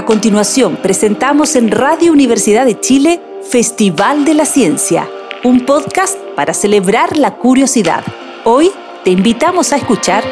A continuación, presentamos en Radio Universidad de Chile Festival de la Ciencia, un podcast para celebrar la curiosidad. Hoy te invitamos a escuchar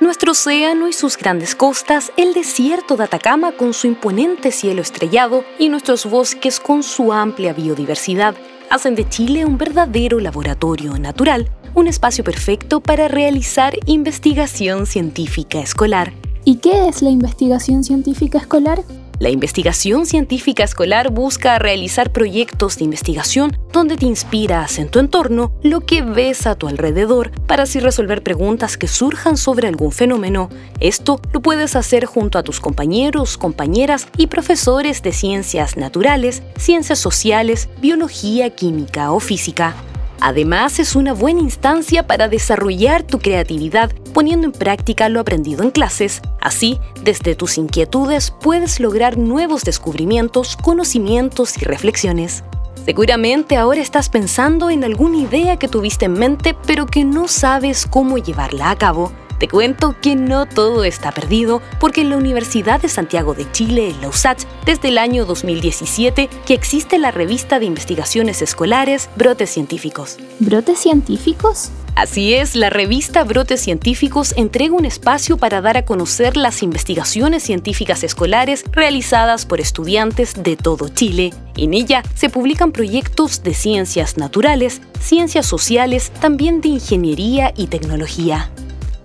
Nuestro océano y sus grandes costas, el desierto de Atacama con su imponente cielo estrellado y nuestros bosques con su amplia biodiversidad hacen de Chile un verdadero laboratorio natural un espacio perfecto para realizar investigación científica escolar. ¿Y qué es la investigación científica escolar? La investigación científica escolar busca realizar proyectos de investigación donde te inspiras en tu entorno lo que ves a tu alrededor para así resolver preguntas que surjan sobre algún fenómeno. Esto lo puedes hacer junto a tus compañeros, compañeras y profesores de ciencias naturales, ciencias sociales, biología, química o física. Además, es una buena instancia para desarrollar tu creatividad poniendo en práctica lo aprendido en clases. Así, desde tus inquietudes puedes lograr nuevos descubrimientos, conocimientos y reflexiones. Seguramente ahora estás pensando en alguna idea que tuviste en mente pero que no sabes cómo llevarla a cabo. Te cuento que no todo está perdido porque en la Universidad de Santiago de Chile, en la USACH, desde el año 2017 que existe la revista de investigaciones escolares Brotes Científicos. ¿Brotes Científicos? Así es, la revista Brotes Científicos entrega un espacio para dar a conocer las investigaciones científicas escolares realizadas por estudiantes de todo Chile. En ella se publican proyectos de ciencias naturales, ciencias sociales, también de ingeniería y tecnología.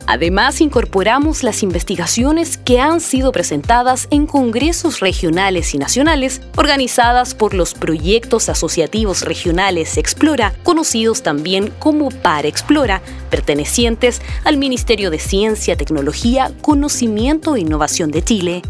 Además, incorporamos las investigaciones que han sido presentadas en congresos regionales y nacionales organizadas por los proyectos asociativos regionales Explora, conocidos también como Para Explora, pertenecientes al Ministerio de Ciencia, Tecnología, Conocimiento e Innovación de Chile.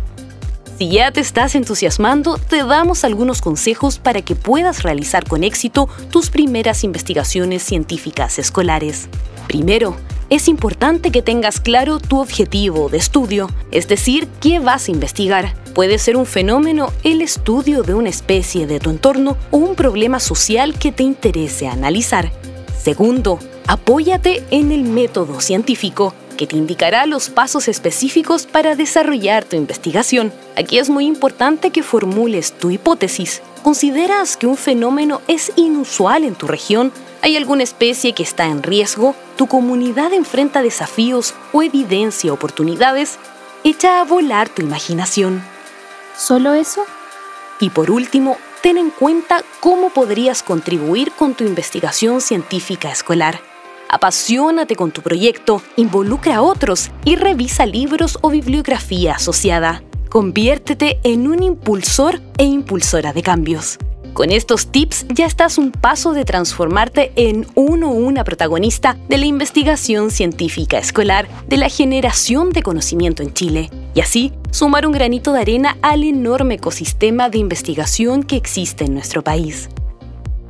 Si ya te estás entusiasmando, te damos algunos consejos para que puedas realizar con éxito tus primeras investigaciones científicas escolares. Primero, es importante que tengas claro tu objetivo de estudio, es decir, qué vas a investigar. Puede ser un fenómeno, el estudio de una especie de tu entorno o un problema social que te interese analizar. Segundo, apóyate en el método científico que te indicará los pasos específicos para desarrollar tu investigación. Aquí es muy importante que formules tu hipótesis. ¿Consideras que un fenómeno es inusual en tu región? ¿Hay alguna especie que está en riesgo? ¿Tu comunidad enfrenta desafíos o evidencia oportunidades? Echa a volar tu imaginación. ¿Solo eso? Y por último, ten en cuenta cómo podrías contribuir con tu investigación científica escolar. Apasionate con tu proyecto, involucra a otros y revisa libros o bibliografía asociada. Conviértete en un impulsor e impulsora de cambios. Con estos tips ya estás un paso de transformarte en uno o una protagonista de la investigación científica escolar de la generación de conocimiento en Chile y así sumar un granito de arena al enorme ecosistema de investigación que existe en nuestro país.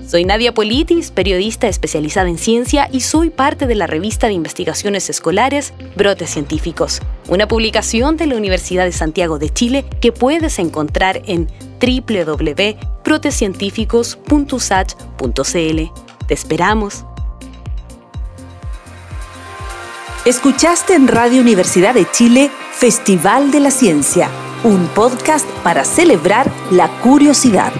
Soy Nadia Politis, periodista especializada en ciencia y soy parte de la revista de investigaciones escolares Brotes Científicos, una publicación de la Universidad de Santiago de Chile que puedes encontrar en www.protecientíficos.usach.cl. Te esperamos. Escuchaste en Radio Universidad de Chile Festival de la Ciencia, un podcast para celebrar la curiosidad.